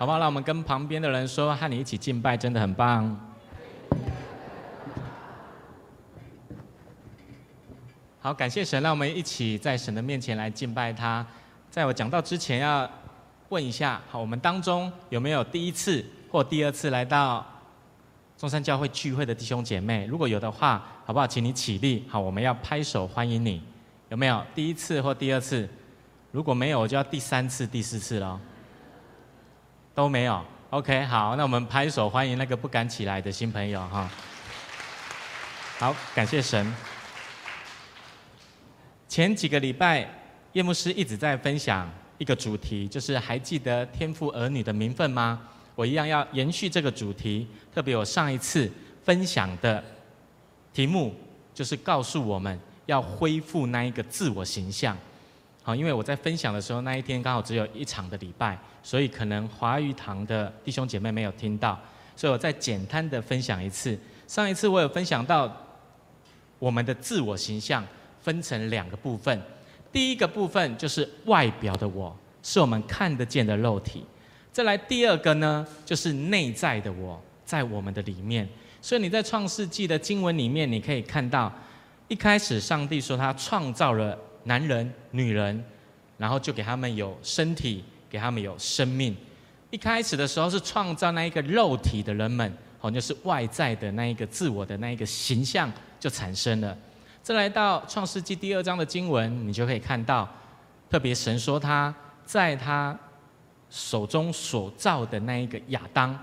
好不好？让我们跟旁边的人说，和你一起敬拜真的很棒。好，感谢神，让我们一起在神的面前来敬拜他。在我讲到之前，要问一下，好，我们当中有没有第一次或第二次来到中山教会聚会的弟兄姐妹？如果有的话，好不好？请你起立，好，我们要拍手欢迎你。有没有第一次或第二次？如果没有，我就要第三次、第四次了。都没有，OK，好，那我们拍手欢迎那个不敢起来的新朋友哈。好，感谢神。前几个礼拜，叶牧师一直在分享一个主题，就是还记得天赋儿女的名分吗？我一样要延续这个主题，特别我上一次分享的题目，就是告诉我们要恢复那一个自我形象。好，因为我在分享的时候，那一天刚好只有一场的礼拜，所以可能华语堂的弟兄姐妹没有听到，所以我再简单的分享一次。上一次我有分享到我们的自我形象。分成两个部分，第一个部分就是外表的我，是我们看得见的肉体；再来第二个呢，就是内在的我，在我们的里面。所以你在创世纪的经文里面，你可以看到，一开始上帝说他创造了男人、女人，然后就给他们有身体，给他们有生命。一开始的时候是创造那一个肉体的人们，好，就是外在的那一个自我的那一个形象就产生了。再来到创世纪第二章的经文，你就可以看到，特别神说他在他手中所造的那一个亚当，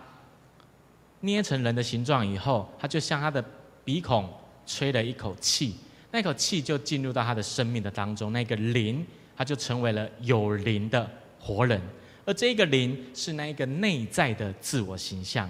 捏成人的形状以后，他就向他的鼻孔吹了一口气，那口气就进入到他的生命的当中，那个灵他就成为了有灵的活人，而这个灵是那一个内在的自我形象，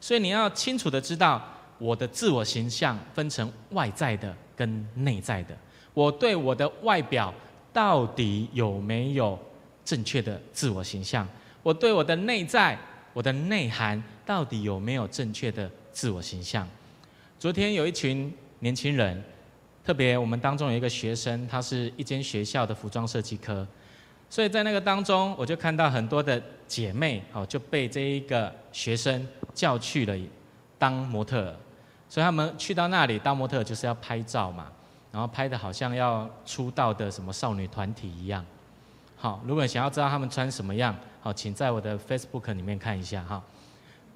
所以你要清楚的知道，我的自我形象分成外在的。跟内在的，我对我的外表到底有没有正确的自我形象？我对我的内在，我的内涵到底有没有正确的自我形象？昨天有一群年轻人，特别我们当中有一个学生，他是一间学校的服装设计科，所以在那个当中，我就看到很多的姐妹哦，就被这一个学生叫去了当模特。所以他们去到那里当模特就是要拍照嘛，然后拍的好像要出道的什么少女团体一样。好，如果想要知道他们穿什么样，好，请在我的 Facebook 里面看一下哈。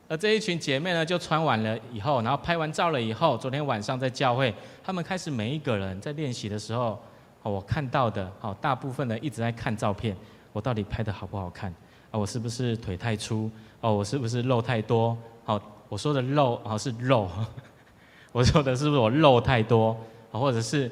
而这一群姐妹呢，就穿完了以后，然后拍完照了以后，昨天晚上在教会，他们开始每一个人在练习的时候，哦我看到的，好，大部分的一直在看照片，我到底拍的好不好看？啊，我是不是腿太粗？哦，我是不是肉太多？好，我说的肉，哦，是肉。我说的是不是我肉太多，或者是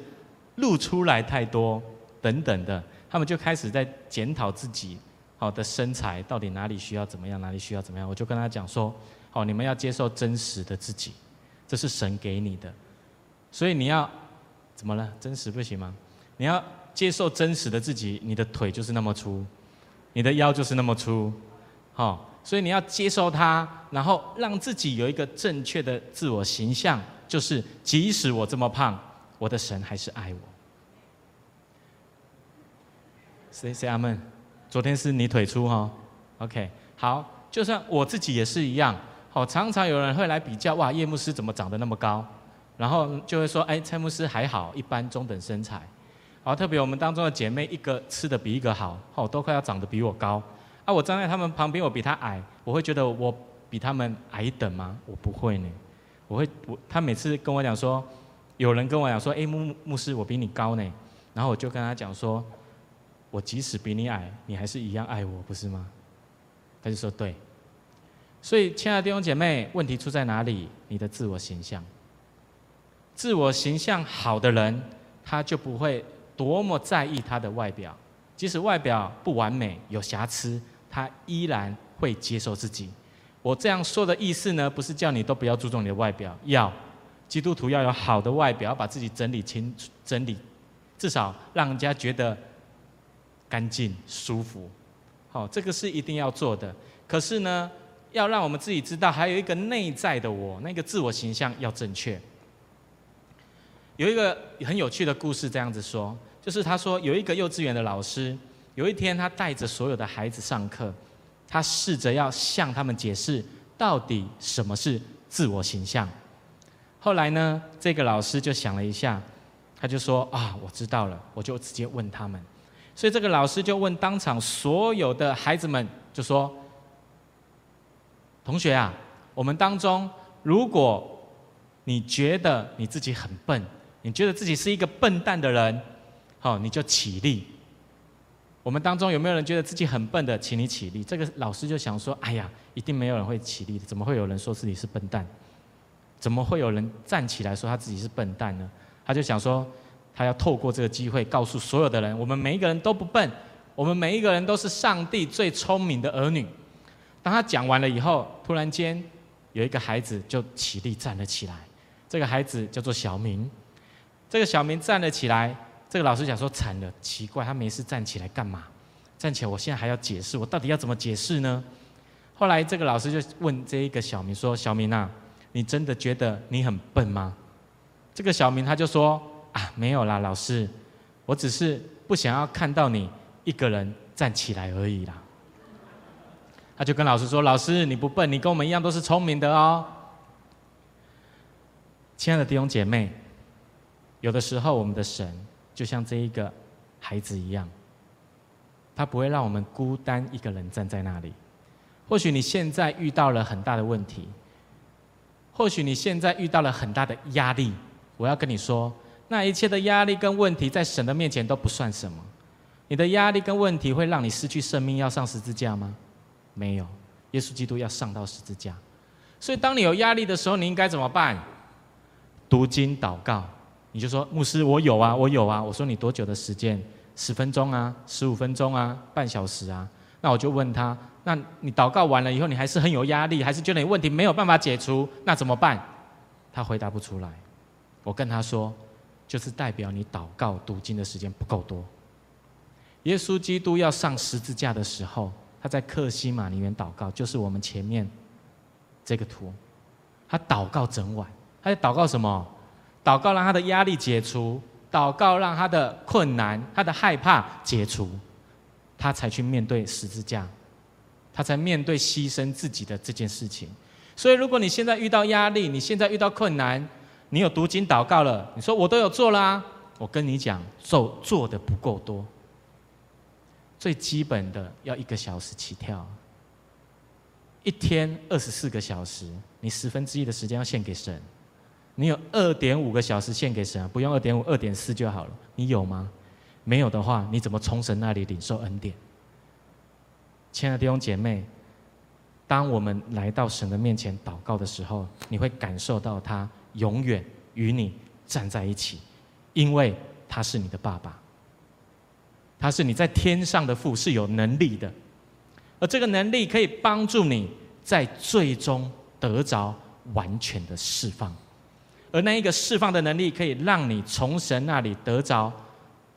露出来太多等等的，他们就开始在检讨自己好的身材到底哪里需要怎么样，哪里需要怎么样。我就跟他讲说，好，你们要接受真实的自己，这是神给你的，所以你要怎么了？真实不行吗？你要接受真实的自己，你的腿就是那么粗，你的腰就是那么粗，好，所以你要接受它，然后让自己有一个正确的自我形象。就是，即使我这么胖，我的神还是爱我。谁谁阿门？昨天是你腿粗哈？OK，好，就算我自己也是一样。好，常常有人会来比较，哇，叶牧师怎么长得那么高？然后就会说，哎，蔡牧师还好，一般中等身材。好，特别我们当中的姐妹，一个吃的比一个好，好，都快要长得比我高。啊，我站在他们旁边，我比她矮，我会觉得我比他们矮一等吗？我不会呢。我会我他每次跟我讲说，有人跟我讲说，哎，牧牧师，我比你高呢，然后我就跟他讲说，我即使比你矮，你还是一样爱我，不是吗？他就说对。所以，亲爱的弟兄姐妹，问题出在哪里？你的自我形象。自我形象好的人，他就不会多么在意他的外表，即使外表不完美、有瑕疵，他依然会接受自己。我这样说的意思呢，不是叫你都不要注重你的外表，要基督徒要有好的外表，把自己整理清、整理，至少让人家觉得干净、舒服。好，这个是一定要做的。可是呢，要让我们自己知道，还有一个内在的我，那个自我形象要正确。有一个很有趣的故事，这样子说，就是他说有一个幼稚园的老师，有一天他带着所有的孩子上课。他试着要向他们解释到底什么是自我形象。后来呢，这个老师就想了一下，他就说：“啊，我知道了，我就直接问他们。”所以这个老师就问当场所有的孩子们，就说：“同学啊，我们当中，如果你觉得你自己很笨，你觉得自己是一个笨蛋的人，好，你就起立。我们当中有没有人觉得自己很笨的？请你起立。”这个老师就想说：“哎呀，一定没有人会起立的，怎么会有人说自己是笨蛋？”怎么会有人站起来说他自己是笨蛋呢？他就想说，他要透过这个机会告诉所有的人，我们每一个人都不笨，我们每一个人都是上帝最聪明的儿女。当他讲完了以后，突然间有一个孩子就起立站了起来，这个孩子叫做小明。这个小明站了起来，这个老师讲说惨了，奇怪，他没事站起来干嘛？站起来，我现在还要解释，我到底要怎么解释呢？后来这个老师就问这一个小明说：“小明啊。”你真的觉得你很笨吗？这个小明他就说啊，没有啦，老师，我只是不想要看到你一个人站起来而已啦。他就跟老师说：“老师，你不笨，你跟我们一样都是聪明的哦。”亲爱的弟兄姐妹，有的时候我们的神就像这一个孩子一样，他不会让我们孤单一个人站在那里。或许你现在遇到了很大的问题。或许你现在遇到了很大的压力，我要跟你说，那一切的压力跟问题在神的面前都不算什么。你的压力跟问题会让你失去生命，要上十字架吗？没有，耶稣基督要上到十字架。所以当你有压力的时候，你应该怎么办？读经祷告。你就说，牧师，我有啊，我有啊。我说你多久的时间？十分钟啊，十五分钟啊，半小时啊。那我就问他。那你祷告完了以后，你还是很有压力，还是觉得你问题没有办法解除，那怎么办？他回答不出来。我跟他说，就是代表你祷告读经的时间不够多。耶稣基督要上十字架的时候，他在客西马里面祷告，就是我们前面这个图。他祷告整晚，他在祷告什么？祷告让他的压力解除，祷告让他的困难、他的害怕解除，他才去面对十字架。他才面对牺牲自己的这件事情，所以如果你现在遇到压力，你现在遇到困难，你有读经祷告了，你说我都有做啦、我跟你讲，做做的不够多，最基本的要一个小时起跳，一天二十四个小时，你十分之一的时间要献给神，你有二点五个小时献给神，不用二点五，二点四就好了，你有吗？没有的话，你怎么从神那里领受恩典？亲爱的弟兄姐妹，当我们来到神的面前祷告的时候，你会感受到他永远与你站在一起，因为他是你的爸爸，他是你在天上的父，是有能力的，而这个能力可以帮助你在最终得着完全的释放，而那一个释放的能力，可以让你从神那里得着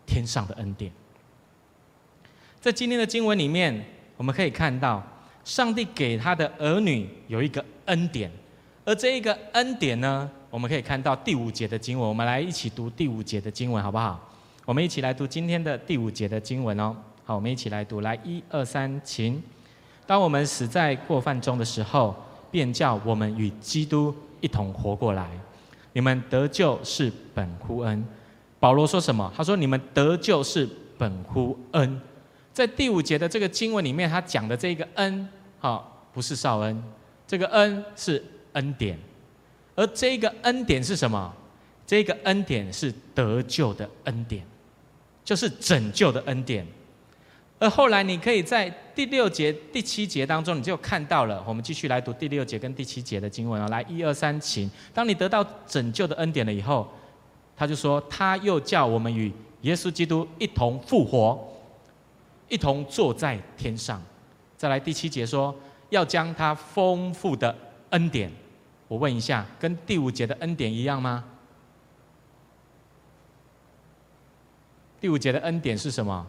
天上的恩典。在今天的经文里面。我们可以看到，上帝给他的儿女有一个恩典，而这一个恩典呢，我们可以看到第五节的经文。我们来一起读第五节的经文，好不好？我们一起来读今天的第五节的经文哦。好，我们一起来读，来一二三，请。当我们死在过犯中的时候，便叫我们与基督一同活过来。你们得救是本乎恩。保罗说什么？他说：你们得救是本乎恩。在第五节的这个经文里面，他讲的这个恩，哈，不是少恩，这个恩是恩典，而这个恩典是什么？这个恩典是得救的恩典，就是拯救的恩典。而后来你可以在第六节、第七节当中，你就看到了。我们继续来读第六节跟第七节的经文啊，来，一二三，请。当你得到拯救的恩典了以后，他就说，他又叫我们与耶稣基督一同复活。一同坐在天上，再来第七节说，要将他丰富的恩典，我问一下，跟第五节的恩典一样吗？第五节的恩典是什么？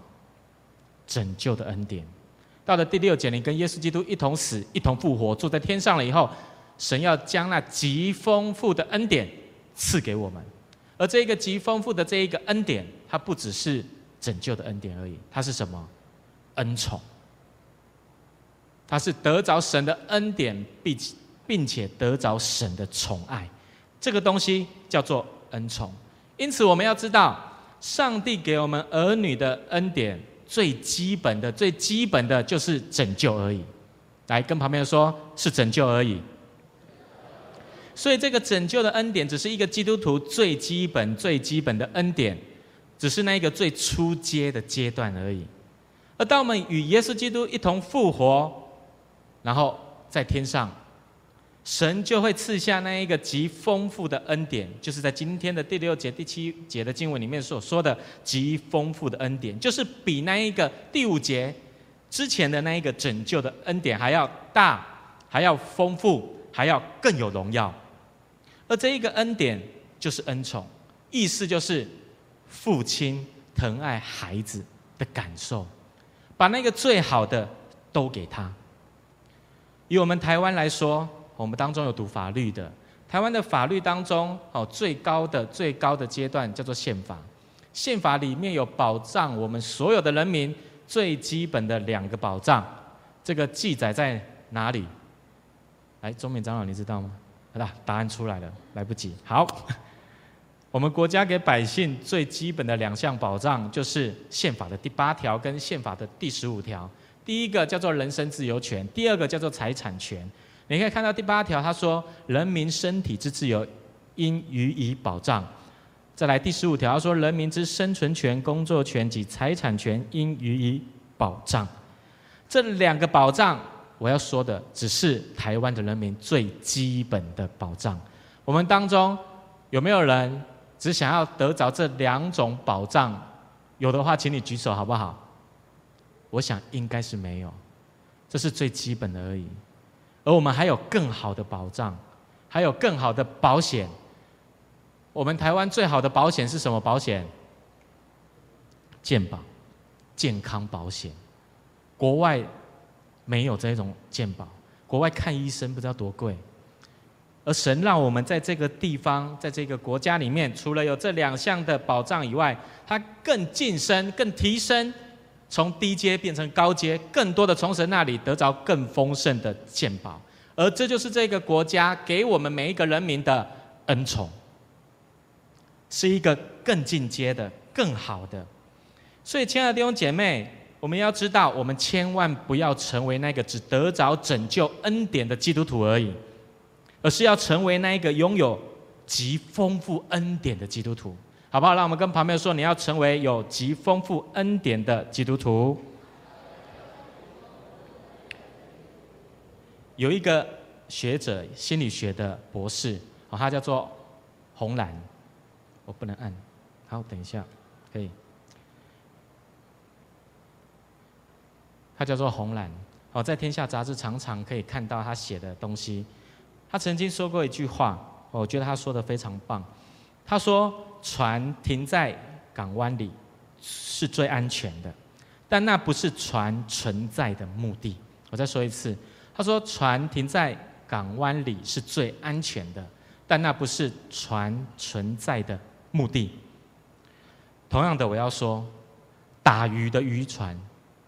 拯救的恩典。到了第六节，你跟耶稣基督一同死，一同复活，坐在天上了以后，神要将那极丰富的恩典赐给我们。而这一个极丰富的这一个恩典，它不只是拯救的恩典而已，它是什么？恩宠，他是得着神的恩典，并并且得着神的宠爱，这个东西叫做恩宠。因此，我们要知道，上帝给我们儿女的恩典，最基本的、最基本的就是拯救而已。来，跟旁边说，是拯救而已。所以，这个拯救的恩典，只是一个基督徒最基本、最基本的恩典，只是那一个最初阶的阶段而已。而当我们与耶稣基督一同复活，然后在天上，神就会赐下那一个极丰富的恩典，就是在今天的第六节、第七节的经文里面所说的极丰富的恩典，就是比那一个第五节之前的那一个拯救的恩典还要大，还要丰富，还要更有荣耀。而这一个恩典就是恩宠，意思就是父亲疼爱孩子的感受，把那个最好的都给他。以我们台湾来说，我们当中有读法律的，台湾的法律当中，哦，最高的最高的阶段叫做宪法，宪法里面有保障我们所有的人民最基本的两个保障，这个记载在哪里？来，中勉长老，你知道吗？好了，答案出来了，来不及。好，我们国家给百姓最基本的两项保障，就是宪法的第八条跟宪法的第十五条。第一个叫做人身自由权，第二个叫做财产权。你可以看到第八条，他说人民身体之自由应予以保障。再来第十五条，他说人民之生存权、工作权及财产权应予以保障。这两个保障。我要说的只是台湾的人民最基本的保障。我们当中有没有人只想要得着这两种保障？有的话，请你举手好不好？我想应该是没有，这是最基本的而已。而我们还有更好的保障，还有更好的保险。我们台湾最好的保险是什么保险？健保，健康保险。国外。没有这种健保，国外看医生不知道多贵，而神让我们在这个地方，在这个国家里面，除了有这两项的保障以外，它更晋升、更提升，从低阶变成高阶，更多的从神那里得着更丰盛的健保，而这就是这个国家给我们每一个人民的恩宠，是一个更进阶的、更好的。所以，亲爱的弟兄姐妹。我们要知道，我们千万不要成为那个只得着拯救恩典的基督徒而已，而是要成为那一个拥有极丰富恩典的基督徒，好不好？让我们跟旁边说，你要成为有极丰富恩典的基督徒。有一个学者，心理学的博士，哦，他叫做红蓝，我不能按，好，等一下，可以。他叫做红蓝，哦，在《天下》杂志常常可以看到他写的东西。他曾经说过一句话，我觉得他说的非常棒。他说：“船停在港湾里是最安全的，但那不是船存在的目的。”我再说一次，他说：“船停在港湾里是最安全的，但那不是船存在的目的。”同样的，我要说，打鱼的渔船。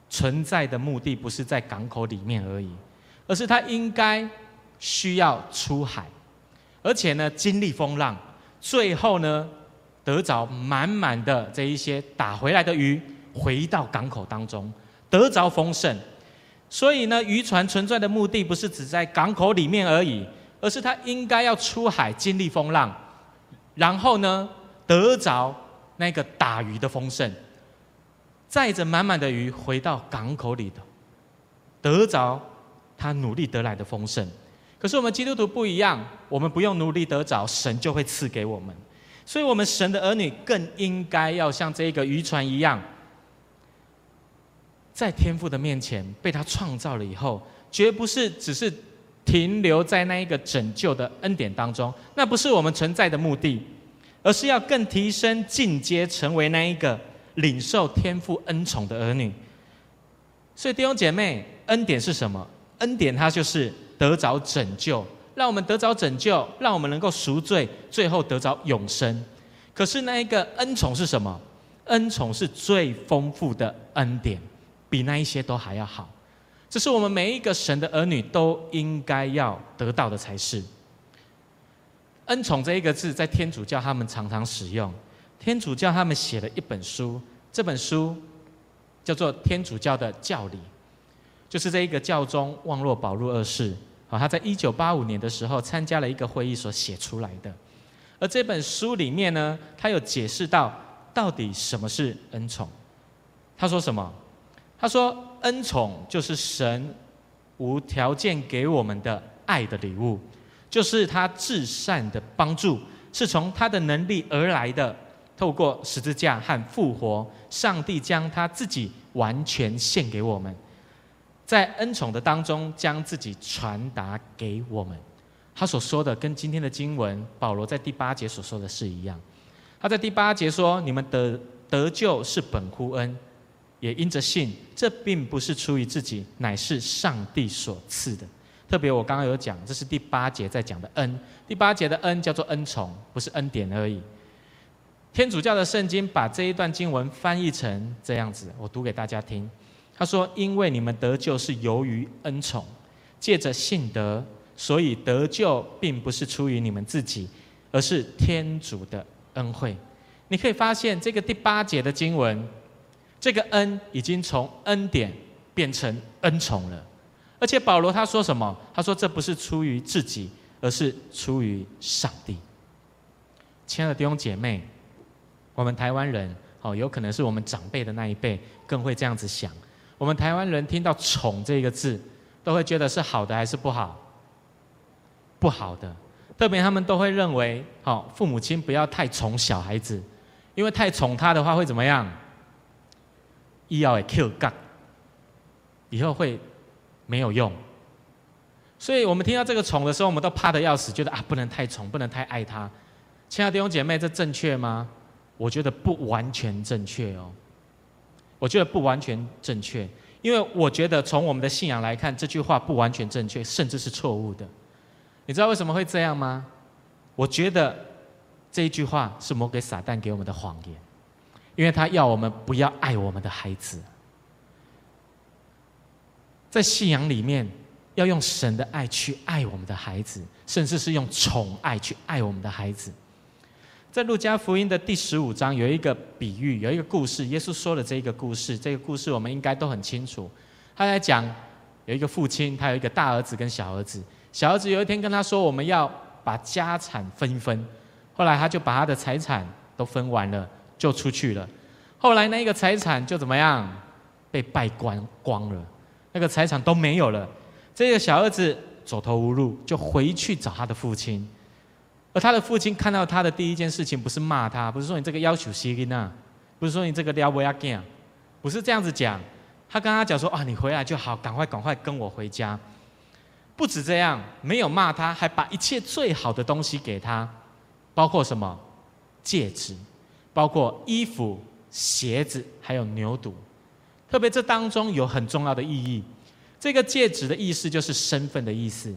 存在的目的不是在港口里面而已，而是它应该需要出海，而且呢，经历风浪，最后呢，得着满满的这一些打回来的鱼，回到港口当中，得着丰盛。所以呢，渔船存在的目的不是只在港口里面而已，而是他应该要出海经历风浪，然后呢，得着那个打鱼的丰盛。载着满满的鱼回到港口里头，得着他努力得来的丰盛。可是我们基督徒不一样，我们不用努力得着，神就会赐给我们。所以，我们神的儿女更应该要像这个渔船一样，在天父的面前被他创造了以后，绝不是只是停留在那一个拯救的恩典当中，那不是我们存在的目的，而是要更提升进阶，成为那一个。领受天父恩宠的儿女，所以弟兄姐妹，恩典是什么？恩典它就是得着拯救，让我们得着拯救，让我们能够赎罪，最后得着永生。可是那一个恩宠是什么？恩宠是最丰富的恩典，比那一些都还要好。这是我们每一个神的儿女都应该要得到的才是。恩宠这一个字，在天主教他们常常使用。天主教他们写了一本书，这本书叫做《天主教的教理》，就是这一个教宗望若保禄二世啊，他在一九八五年的时候参加了一个会议所写出来的。而这本书里面呢，他有解释到到底什么是恩宠。他说什么？他说：“恩宠就是神无条件给我们的爱的礼物，就是他至善的帮助，是从他的能力而来的。透过十字架和复活，上帝将他自己完全献给我们，在恩宠的当中将自己传达给我们。他所说的跟今天的经文保罗在第八节所说的是一样。他在第八节说：‘你们得得救是本乎恩。’”也因着信，这并不是出于自己，乃是上帝所赐的。特别我刚刚有讲，这是第八节在讲的恩。第八节的恩叫做恩宠，不是恩典而已。天主教的圣经把这一段经文翻译成这样子，我读给大家听。他说：“因为你们得救是由于恩宠，借着信德，所以得救并不是出于你们自己，而是天主的恩惠。”你可以发现这个第八节的经文。这个恩已经从恩典变成恩宠了，而且保罗他说什么？他说这不是出于自己，而是出于上帝。亲爱的弟兄姐妹，我们台湾人哦，有可能是我们长辈的那一辈更会这样子想。我们台湾人听到“宠”这个字，都会觉得是好的还是不好？不好的，特别他们都会认为，好父母亲不要太宠小孩子，因为太宠他的话会怎么样？医药也 Q 杠，以后会没有用。所以我们听到这个宠的时候，我们都怕得要死，觉得啊，不能太宠，不能太爱他。亲爱的弟兄姐妹，这正确吗？我觉得不完全正确哦。我觉得不完全正确，因为我觉得从我们的信仰来看，这句话不完全正确，甚至是错误的。你知道为什么会这样吗？我觉得这一句话是魔鬼撒旦给我们的谎言。因为他要我们不要爱我们的孩子，在信仰里面要用神的爱去爱我们的孩子，甚至是用宠爱去爱我们的孩子。在路加福音的第十五章有一个比喻，有一个故事，耶稣说了这一个故事。这个故事我们应该都很清楚。他在讲有一个父亲，他有一个大儿子跟小儿子。小儿子有一天跟他说：“我们要把家产分一分。”后来他就把他的财产都分完了。就出去了，后来那个财产就怎么样，被败光光了，那个财产都没有了。这个小儿子走投无路，就回去找他的父亲。而他的父亲看到他的第一件事情，不是骂他，不是说你这个要求西利娜，不是说你这个撩不要干，不是这样子讲。他跟他讲说：“啊，你回来就好，赶快赶快跟我回家。”不止这样，没有骂他，还把一切最好的东西给他，包括什么？戒指。包括衣服、鞋子，还有牛犊，特别这当中有很重要的意义。这个戒指的意思就是身份的意思，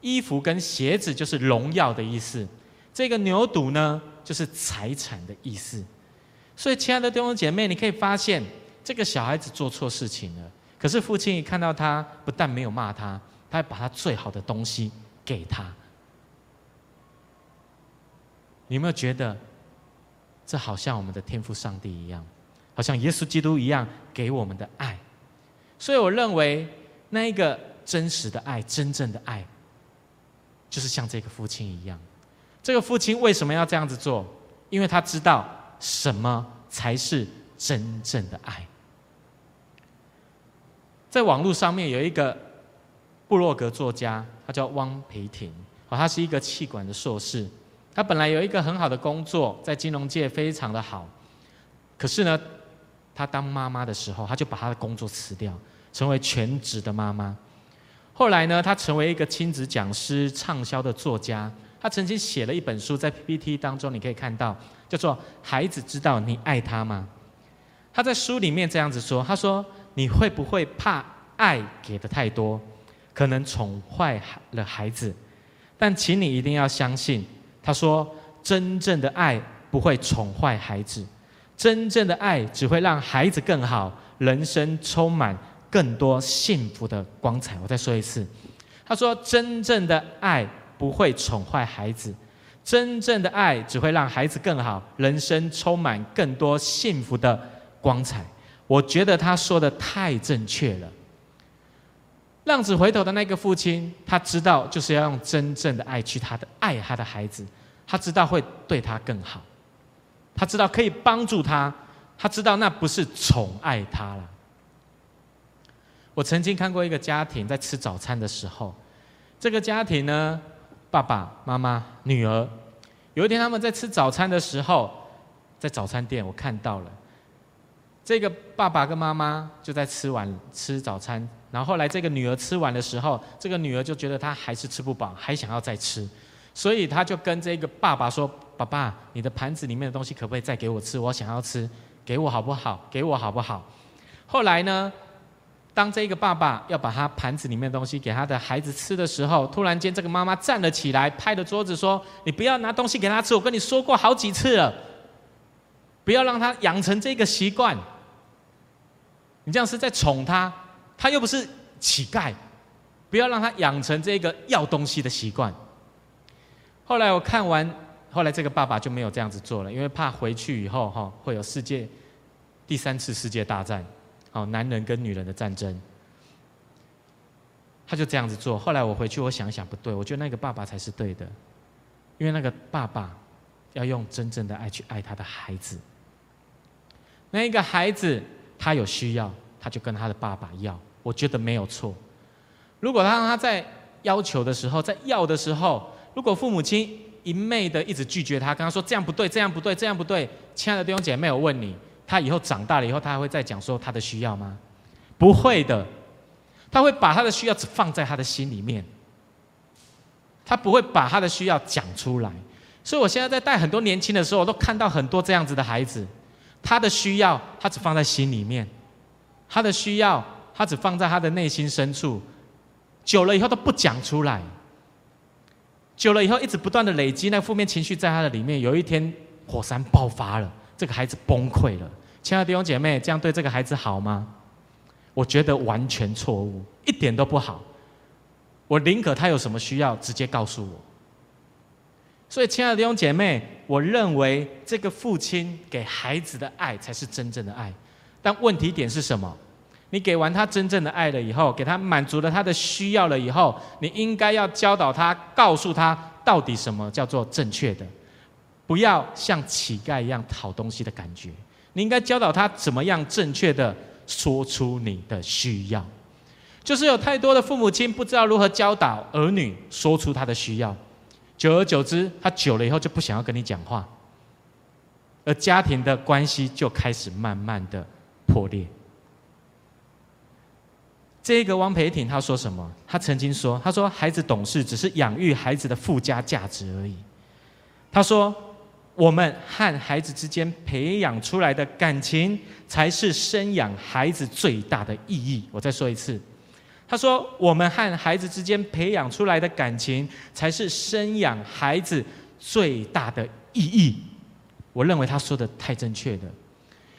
衣服跟鞋子就是荣耀的意思，这个牛犊呢就是财产的意思。所以，亲爱的弟兄姐妹，你可以发现这个小孩子做错事情了，可是父亲一看到他，不但没有骂他，他还把他最好的东西给他。你有没有觉得？这好像我们的天父上帝一样，好像耶稣基督一样给我们的爱，所以我认为那一个真实的爱、真正的爱，就是像这个父亲一样。这个父亲为什么要这样子做？因为他知道什么才是真正的爱。在网络上面有一个部落格作家，他叫汪培婷，哦，他是一个企管的硕士。他本来有一个很好的工作，在金融界非常的好，可是呢，他当妈妈的时候，他就把他的工作辞掉，成为全职的妈妈。后来呢，他成为一个亲子讲师、畅销的作家。他曾经写了一本书，在 PPT 当中你可以看到，叫做《孩子知道你爱他吗》。他在书里面这样子说：“他说，你会不会怕爱给的太多，可能宠坏了孩子？但请你一定要相信。”他说：“真正的爱不会宠坏孩子，真正的爱只会让孩子更好，人生充满更多幸福的光彩。我再说一次，他说：“真正的爱不会宠坏孩子，真正的爱只会让孩子更好，人生充满更多幸福的光彩。”我觉得他说的太正确了。浪子回头的那个父亲，他知道就是要用真正的爱去他的爱他的孩子，他知道会对他更好，他知道可以帮助他，他知道那不是宠爱他了。我曾经看过一个家庭在吃早餐的时候，这个家庭呢，爸爸妈妈、女儿，有一天他们在吃早餐的时候，在早餐店我看到了。这个爸爸跟妈妈就在吃完吃早餐，然后后来这个女儿吃完的时候，这个女儿就觉得她还是吃不饱，还想要再吃，所以她就跟这个爸爸说：“爸爸，你的盘子里面的东西可不可以再给我吃？我想要吃，给我好不好？给我好不好？”后来呢，当这个爸爸要把他盘子里面的东西给他的孩子吃的时候，突然间这个妈妈站了起来，拍着桌子说：“你不要拿东西给他吃，我跟你说过好几次了，不要让他养成这个习惯。”你这样是在宠他，他又不是乞丐，不要让他养成这个要东西的习惯。后来我看完，后来这个爸爸就没有这样子做了，因为怕回去以后哈会有世界第三次世界大战，哦，男人跟女人的战争，他就这样子做。后来我回去，我想想不对，我觉得那个爸爸才是对的，因为那个爸爸要用真正的爱去爱他的孩子，那一个孩子。他有需要，他就跟他的爸爸要，我觉得没有错。如果他让他在要求的时候，在要的时候，如果父母亲一昧的一直拒绝他，跟他说这样不对，这样不对，这样不对，亲爱的弟兄姐妹，我问你，他以后长大了以后，他还会再讲说他的需要吗？不会的，他会把他的需要只放在他的心里面，他不会把他的需要讲出来。所以我现在在带很多年轻的时候，我都看到很多这样子的孩子。他的需要，他只放在心里面；他的需要，他只放在他的内心深处。久了以后都不讲出来，久了以后一直不断的累积那负面情绪在他的里面。有一天火山爆发了，这个孩子崩溃了。亲爱的弟兄姐妹，这样对这个孩子好吗？我觉得完全错误，一点都不好。我宁可他有什么需要，直接告诉我。所以，亲爱的弟兄姐妹，我认为这个父亲给孩子的爱才是真正的爱。但问题点是什么？你给完他真正的爱了以后，给他满足了他的需要了以后，你应该要教导他，告诉他到底什么叫做正确的，不要像乞丐一样讨东西的感觉。你应该教导他怎么样正确的说出你的需要。就是有太多的父母亲不知道如何教导儿女说出他的需要。久而久之，他久了以后就不想要跟你讲话，而家庭的关系就开始慢慢的破裂。这个汪培挺他说什么？他曾经说：“他说孩子懂事只是养育孩子的附加价值而已。”他说：“我们和孩子之间培养出来的感情，才是生养孩子最大的意义。”我再说一次。他说：“我们和孩子之间培养出来的感情，才是生养孩子最大的意义。”我认为他说的太正确了，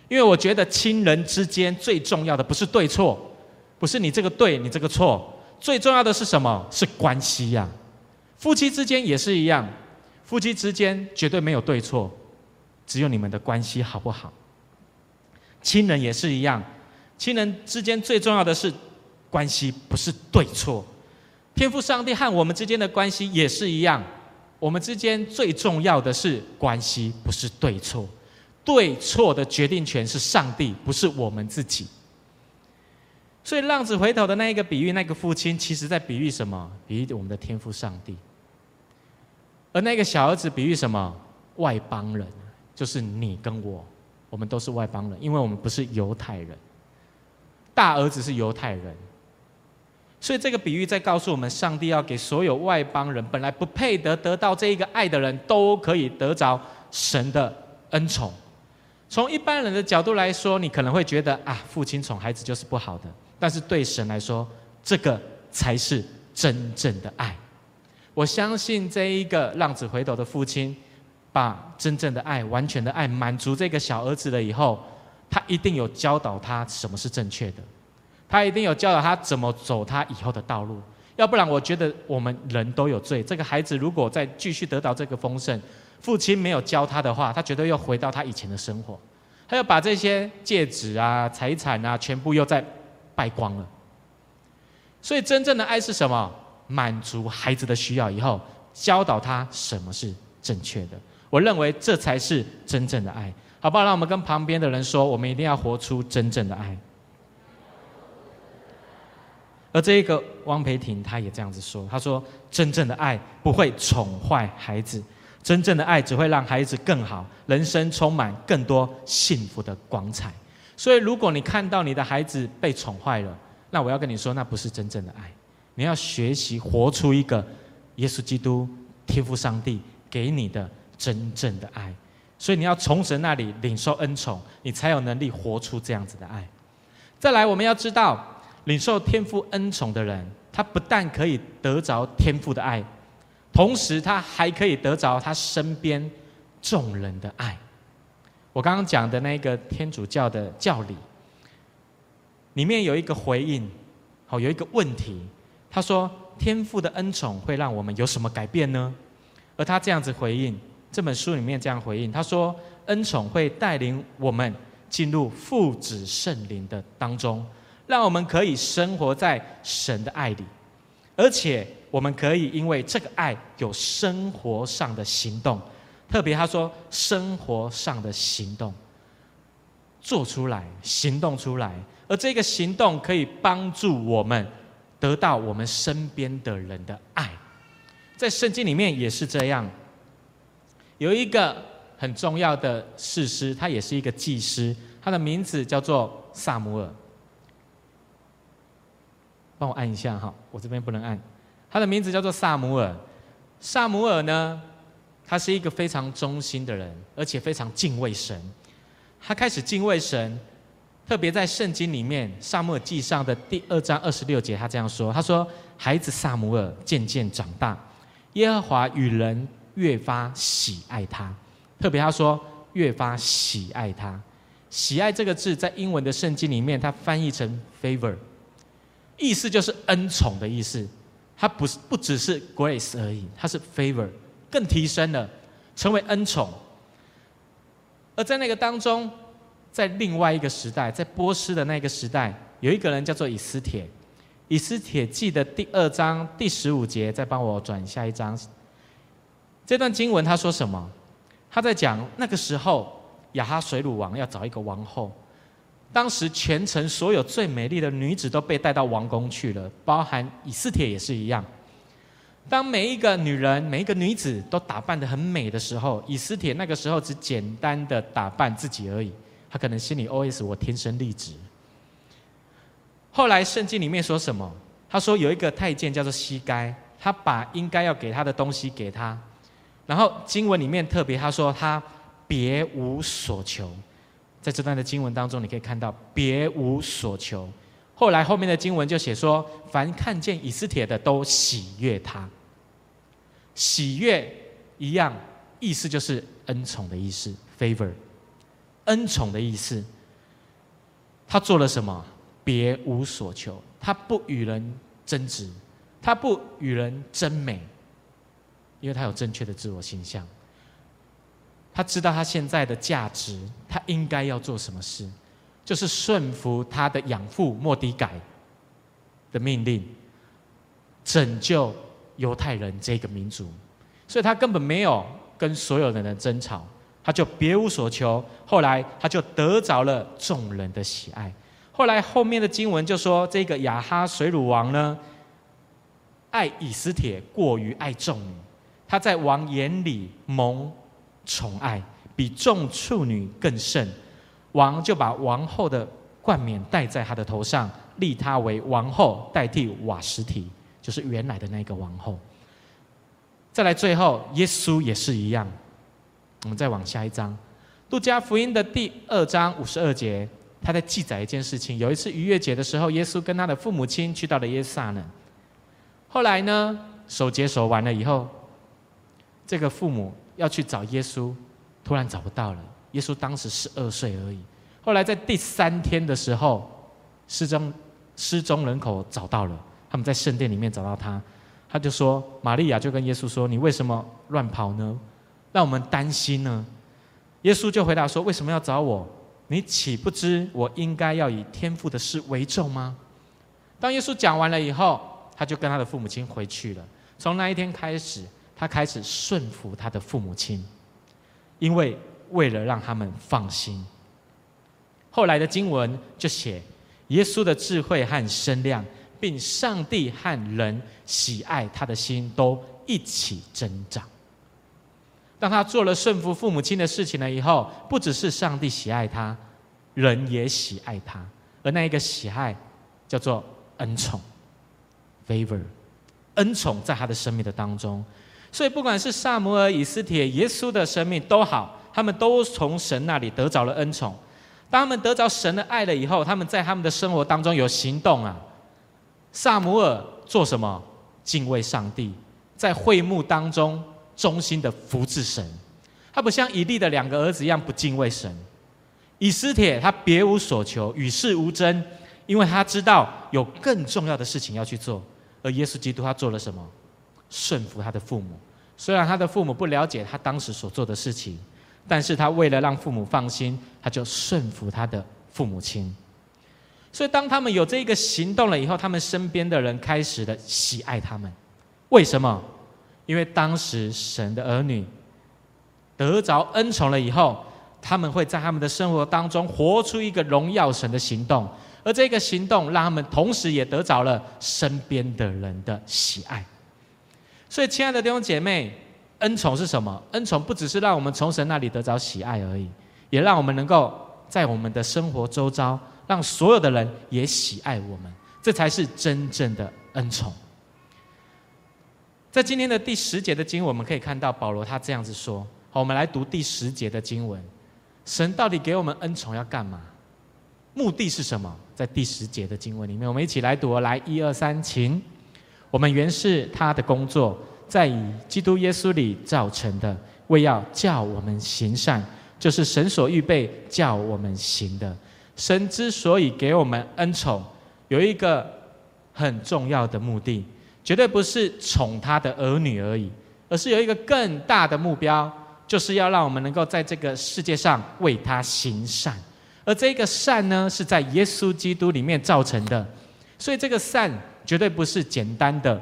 因为我觉得亲人之间最重要的不是对错，不是你这个对，你这个错，最重要的是什么？是关系呀。夫妻之间也是一样，夫妻之间绝对没有对错，只有你们的关系好不好？亲人也是一样，亲人之间最重要的是。关系不是对错，天父上帝和我们之间的关系也是一样。我们之间最重要的是关系，不是对错。对错的决定权是上帝，不是我们自己。所以浪子回头的那一个比喻，那个父亲其实在比喻什么？比喻我们的天父上帝。而那个小儿子比喻什么？外邦人，就是你跟我，我们都是外邦人，因为我们不是犹太人。大儿子是犹太人。所以这个比喻在告诉我们，上帝要给所有外邦人，本来不配得得到这一个爱的人，都可以得着神的恩宠。从一般人的角度来说，你可能会觉得啊，父亲宠孩子就是不好的。但是对神来说，这个才是真正的爱。我相信这一个浪子回头的父亲，把真正的爱、完全的爱满足这个小儿子了以后，他一定有教导他什么是正确的。他一定有教导他怎么走他以后的道路。要不然，我觉得我们人都有罪。这个孩子如果再继续得到这个丰盛，父亲没有教他的话，他绝对又回到他以前的生活，他要把这些戒指啊、财产啊，全部又再败光了。所以，真正的爱是什么？满足孩子的需要以后，教导他什么是正确的。我认为这才是真正的爱，好不好？让我们跟旁边的人说，我们一定要活出真正的爱。而这一个汪培婷，他也这样子说，他说：“真正的爱不会宠坏孩子，真正的爱只会让孩子更好，人生充满更多幸福的光彩。所以，如果你看到你的孩子被宠坏了，那我要跟你说，那不是真正的爱。你要学习活出一个耶稣基督天父上帝给你的真正的爱。所以，你要从神那里领受恩宠，你才有能力活出这样子的爱。再来，我们要知道。”领受天父恩宠的人，他不但可以得着天父的爱，同时他还可以得着他身边众人的爱。我刚刚讲的那个天主教的教理，里面有一个回应，好，有一个问题，他说：天父的恩宠会让我们有什么改变呢？而他这样子回应，这本书里面这样回应，他说：恩宠会带领我们进入父子圣灵的当中。让我们可以生活在神的爱里，而且我们可以因为这个爱有生活上的行动，特别他说生活上的行动做出来，行动出来，而这个行动可以帮助我们得到我们身边的人的爱。在圣经里面也是这样，有一个很重要的士师，他也是一个祭师，他的名字叫做撒母耳。帮我按一下哈，我这边不能按。他的名字叫做撒母耳。撒母耳呢，他是一个非常忠心的人，而且非常敬畏神。他开始敬畏神，特别在圣经里面，《撒母耳记上》的第二章二十六节，他这样说：“他说，孩子撒母耳渐渐长大，耶和华与人越发喜爱他。特别他说，越发喜爱他。喜爱这个字，在英文的圣经里面，它翻译成 favor。”意思就是恩宠的意思，它不是不只是 grace 而已，它是 favor，更提升了，成为恩宠。而在那个当中，在另外一个时代，在波斯的那个时代，有一个人叫做以斯帖。以斯帖记的第二章第十五节，再帮我转下一章。这段经文他说什么？他在讲那个时候亚哈水鲁王要找一个王后。当时全城所有最美丽的女子都被带到王宫去了，包含以斯帖也是一样。当每一个女人、每一个女子都打扮得很美的时候，以斯帖那个时候只简单的打扮自己而已。他可能心里 OS：我天生丽质。后来圣经里面说什么？他说有一个太监叫做西该，他把应该要给他的东西给他。然后经文里面特别他说他别无所求。在这段的经文当中，你可以看到别无所求。后来后面的经文就写说，凡看见以斯帖的都喜悦他。喜悦一样，意思就是恩宠的意思，favor，恩宠的意思。他做了什么？别无所求，他不与人争执，他不与人争美，因为他有正确的自我形象。他知道他现在的价值，他应该要做什么事，就是顺服他的养父莫迪改的命令，拯救犹太人这个民族。所以他根本没有跟所有人的争吵，他就别无所求。后来他就得着了众人的喜爱。后来后面的经文就说，这个亚哈水鲁王呢，爱以斯帖过于爱众女，他在王眼里蒙。宠爱比众处女更甚，王就把王后的冠冕戴在他的头上，立她为王后，代替瓦实提，就是原来的那个王后。再来，最后耶稣也是一样。我们再往下一章，路加福音的第二章五十二节，他在记载一件事情：有一次逾越节的时候，耶稣跟他的父母亲去到了耶路撒冷。后来呢，守节守完了以后，这个父母。要去找耶稣，突然找不到了。耶稣当时十二岁而已。后来在第三天的时候，失踪失踪人口找到了，他们在圣殿里面找到他，他就说：“玛利亚就跟耶稣说，你为什么乱跑呢？让我们担心呢？”耶稣就回答说：“为什么要找我？你岂不知我应该要以天父的事为重吗？”当耶稣讲完了以后，他就跟他的父母亲回去了。从那一天开始，他开始顺服他的父母亲，因为为了让他们放心。后来的经文就写，耶稣的智慧和身量，并上帝和人喜爱他的心都一起增长。当他做了顺服父母亲的事情了以后，不只是上帝喜爱他，人也喜爱他，而那一个喜爱叫做恩宠 （favor）。恩宠在他的生命的当中，所以不管是撒母耳、以斯帖、耶稣的生命都好，他们都从神那里得着了恩宠。当他们得着神的爱了以后，他们在他们的生活当中有行动啊。撒母耳做什么？敬畏上帝，在会幕当中忠心的服侍神。他不像以利的两个儿子一样不敬畏神。以斯帖他别无所求，与世无争，因为他知道有更重要的事情要去做。而耶稣基督他做了什么？顺服他的父母，虽然他的父母不了解他当时所做的事情。但是他为了让父母放心，他就顺服他的父母亲。所以当他们有这一个行动了以后，他们身边的人开始的喜爱他们。为什么？因为当时神的儿女得着恩宠了以后，他们会在他们的生活当中活出一个荣耀神的行动，而这个行动让他们同时也得着了身边的人的喜爱。所以，亲爱的弟兄姐妹。恩宠是什么？恩宠不只是让我们从神那里得着喜爱而已，也让我们能够在我们的生活周遭，让所有的人也喜爱我们，这才是真正的恩宠。在今天的第十节的经文，我们可以看到保罗他这样子说：好，我们来读第十节的经文。神到底给我们恩宠要干嘛？目的是什么？在第十节的经文里面，我们一起来读。来，一二三，请。我们原是他的工作。在以基督耶稣里造成的，为要叫我们行善，就是神所预备叫我们行的。神之所以给我们恩宠，有一个很重要的目的，绝对不是宠他的儿女而已，而是有一个更大的目标，就是要让我们能够在这个世界上为他行善。而这个善呢，是在耶稣基督里面造成的，所以这个善绝对不是简单的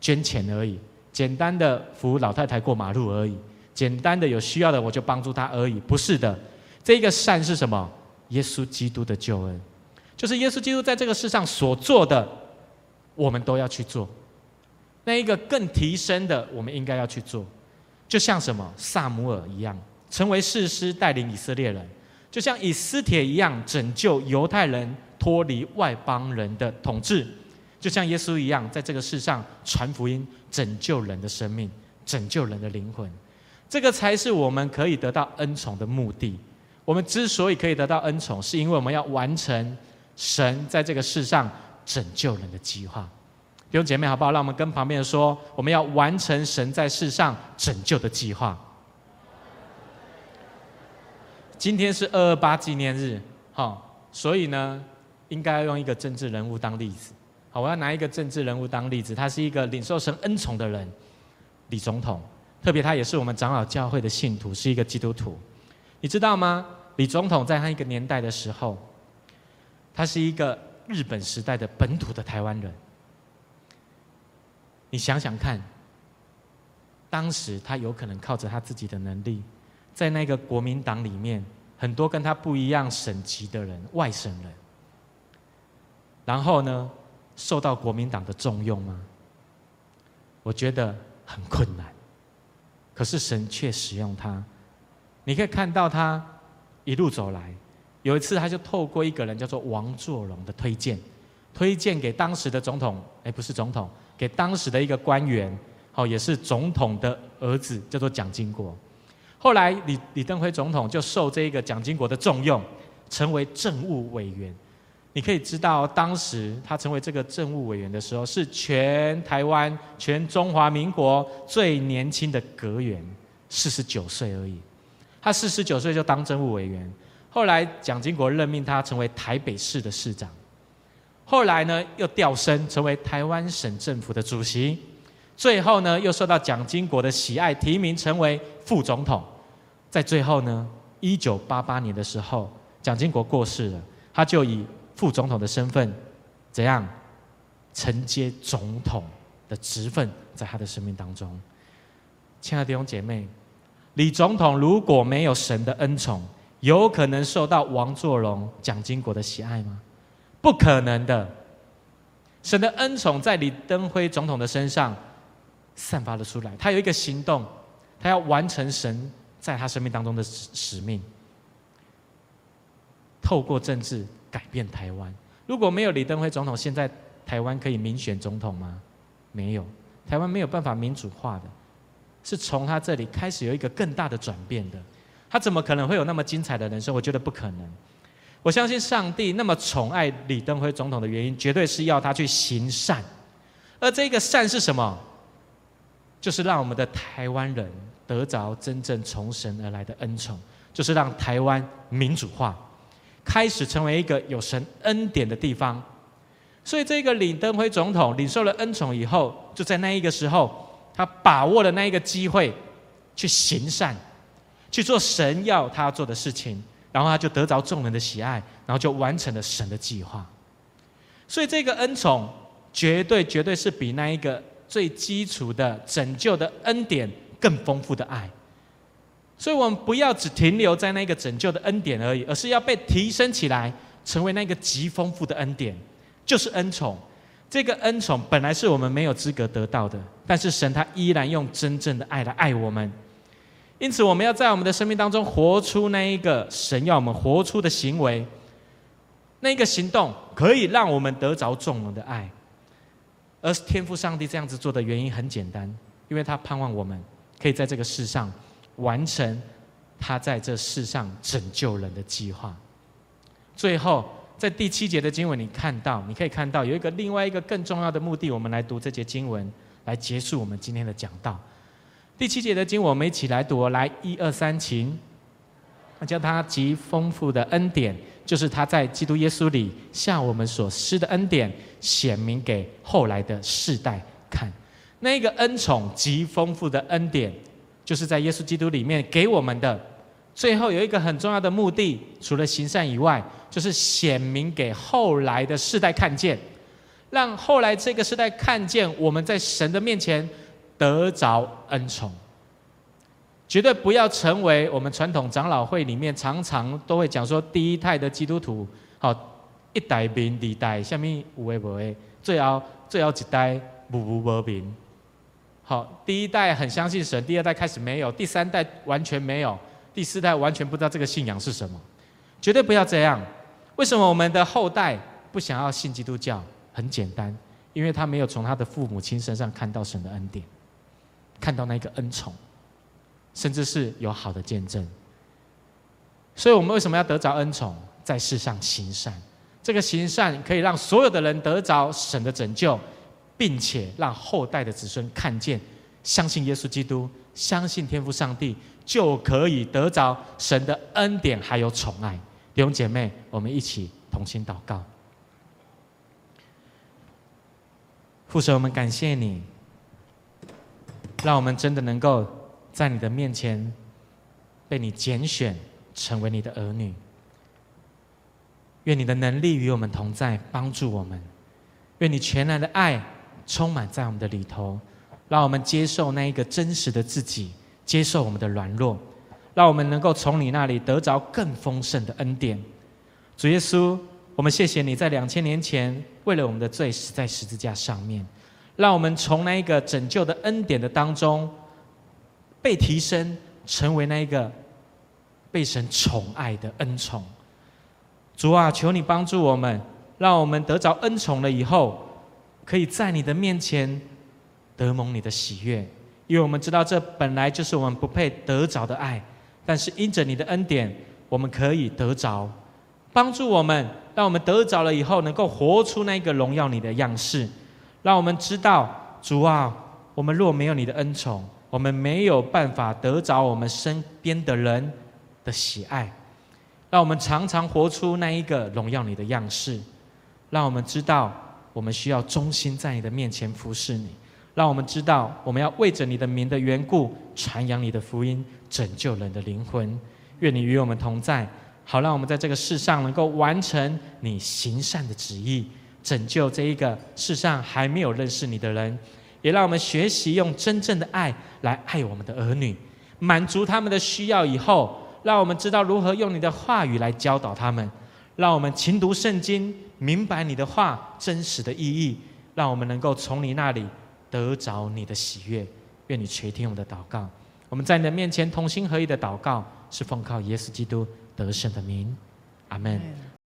捐钱而已。简单的扶老太太过马路而已，简单的有需要的我就帮助他而已，不是的。这个善是什么？耶稣基督的救恩，就是耶稣基督在这个世上所做的，我们都要去做。那一个更提升的，我们应该要去做。就像什么？撒母耳一样，成为士师带领以色列人；就像以斯帖一样，拯救犹太人脱离外邦人的统治。就像耶稣一样，在这个世上传福音，拯救人的生命，拯救人的灵魂，这个才是我们可以得到恩宠的目的。我们之所以可以得到恩宠，是因为我们要完成神在这个世上拯救人的计划。弟兄姐妹，好不好？让我们跟旁边人说，我们要完成神在世上拯救的计划。今天是二二八纪念日，好，所以呢，应该要用一个政治人物当例子。好，我要拿一个政治人物当例子，他是一个领受神恩宠的人，李总统。特别他也是我们长老教会的信徒，是一个基督徒。你知道吗？李总统在他一个年代的时候，他是一个日本时代的本土的台湾人。你想想看，当时他有可能靠着他自己的能力，在那个国民党里面，很多跟他不一样省级的人，外省人，然后呢？受到国民党的重用吗？我觉得很困难。可是神却使用他，你可以看到他一路走来。有一次，他就透过一个人叫做王作荣的推荐，推荐给当时的总统，哎，不是总统，给当时的一个官员，哦，也是总统的儿子，叫做蒋经国。后来李李登辉总统就受这个蒋经国的重用，成为政务委员。你可以知道，当时他成为这个政务委员的时候，是全台湾、全中华民国最年轻的阁员，四十九岁而已。他四十九岁就当政务委员，后来蒋经国任命他成为台北市的市长。后来呢又调升成为台湾省政府的主席，最后呢又受到蒋经国的喜爱，提名成为副总统。在最后呢，一九八八年的时候，蒋经国过世了，他就以副总统的身份，怎样承接总统的职分，在他的生命当中。亲爱的弟兄姐妹，李总统如果没有神的恩宠，有可能受到王作荣、蒋经国的喜爱吗？不可能的。神的恩宠在李登辉总统的身上散发了出来，他有一个行动，他要完成神。在他生命当中的使命，透过政治改变台湾。如果没有李登辉总统，现在台湾可以民选总统吗？没有，台湾没有办法民主化的，是从他这里开始有一个更大的转变的。他怎么可能会有那么精彩的人生？我觉得不可能。我相信上帝那么宠爱李登辉总统的原因，绝对是要他去行善。而这个善是什么？就是让我们的台湾人。得着真正从神而来的恩宠，就是让台湾民主化，开始成为一个有神恩典的地方。所以，这个李登辉总统领受了恩宠以后，就在那一个时候，他把握了那一个机会，去行善，去做神要他做的事情，然后他就得着众人的喜爱，然后就完成了神的计划。所以，这个恩宠绝对绝对是比那一个最基础的拯救的恩典。更丰富的爱，所以我们不要只停留在那个拯救的恩典而已，而是要被提升起来，成为那个极丰富的恩典，就是恩宠。这个恩宠本来是我们没有资格得到的，但是神他依然用真正的爱来爱我们。因此，我们要在我们的生命当中活出那一个神要我们活出的行为，那一个行动可以让我们得着众人的爱。而天赋上帝这样子做的原因很简单，因为他盼望我们。可以在这个世上完成他在这世上拯救人的计划。最后，在第七节的经文，你看到，你可以看到有一个另外一个更重要的目的。我们来读这节经文，来结束我们今天的讲道。第七节的经，我们一起来读。来，一二三，请。那叫他极丰富的恩典，就是他在基督耶稣里向我们所施的恩典，显明给后来的世代看。那个恩宠极丰富的恩典，就是在耶稣基督里面给我们的。最后有一个很重要的目的，除了行善以外，就是显明给后来的世代看见，让后来这个世代看见我们在神的面前得着恩宠。绝对不要成为我们传统长老会里面常常都会讲说，第一代的基督徒，好一代民，二代下面有诶无诶，最后最后一代无无无民。好，第一代很相信神，第二代开始没有，第三代完全没有，第四代完全不知道这个信仰是什么。绝对不要这样。为什么我们的后代不想要信基督教？很简单，因为他没有从他的父母亲身上看到神的恩典，看到那个恩宠，甚至是有好的见证。所以我们为什么要得着恩宠，在世上行善？这个行善可以让所有的人得着神的拯救。并且让后代的子孙看见，相信耶稣基督，相信天父上帝，就可以得着神的恩典还有宠爱。弟兄姐妹，我们一起同心祷告。父神，我们感谢你，让我们真的能够在你的面前被你拣选，成为你的儿女。愿你的能力与我们同在，帮助我们。愿你全然的爱。充满在我们的里头，让我们接受那一个真实的自己，接受我们的软弱，让我们能够从你那里得着更丰盛的恩典。主耶稣，我们谢谢你在两千年前为了我们的罪死在十字架上面，让我们从那一个拯救的恩典的当中被提升，成为那一个被神宠爱的恩宠。主啊，求你帮助我们，让我们得着恩宠了以后。可以在你的面前得蒙你的喜悦，因为我们知道这本来就是我们不配得着的爱，但是因着你的恩典，我们可以得着，帮助我们，让我们得着了以后，能够活出那个荣耀你的样式，让我们知道主啊，我们若没有你的恩宠，我们没有办法得着我们身边的人的喜爱，让我们常常活出那一个荣耀你的样式。让我们知道我们需要忠心在你的面前服侍你。让我们知道，我们要为着你的名的缘故，传扬你的福音，拯救人的灵魂。愿你与我们同在，好让我们在这个世上能够完成你行善的旨意，拯救这一个世上还没有认识你的人。也让我们学习用真正的爱来爱我们的儿女，满足他们的需要以后，让我们知道如何用你的话语来教导他们。让我们勤读圣经，明白你的话真实的意义，让我们能够从你那里。得着你的喜悦，愿你垂听我们的祷告。我们在你的面前同心合意的祷告，是奉靠耶稣基督得胜的名。阿门。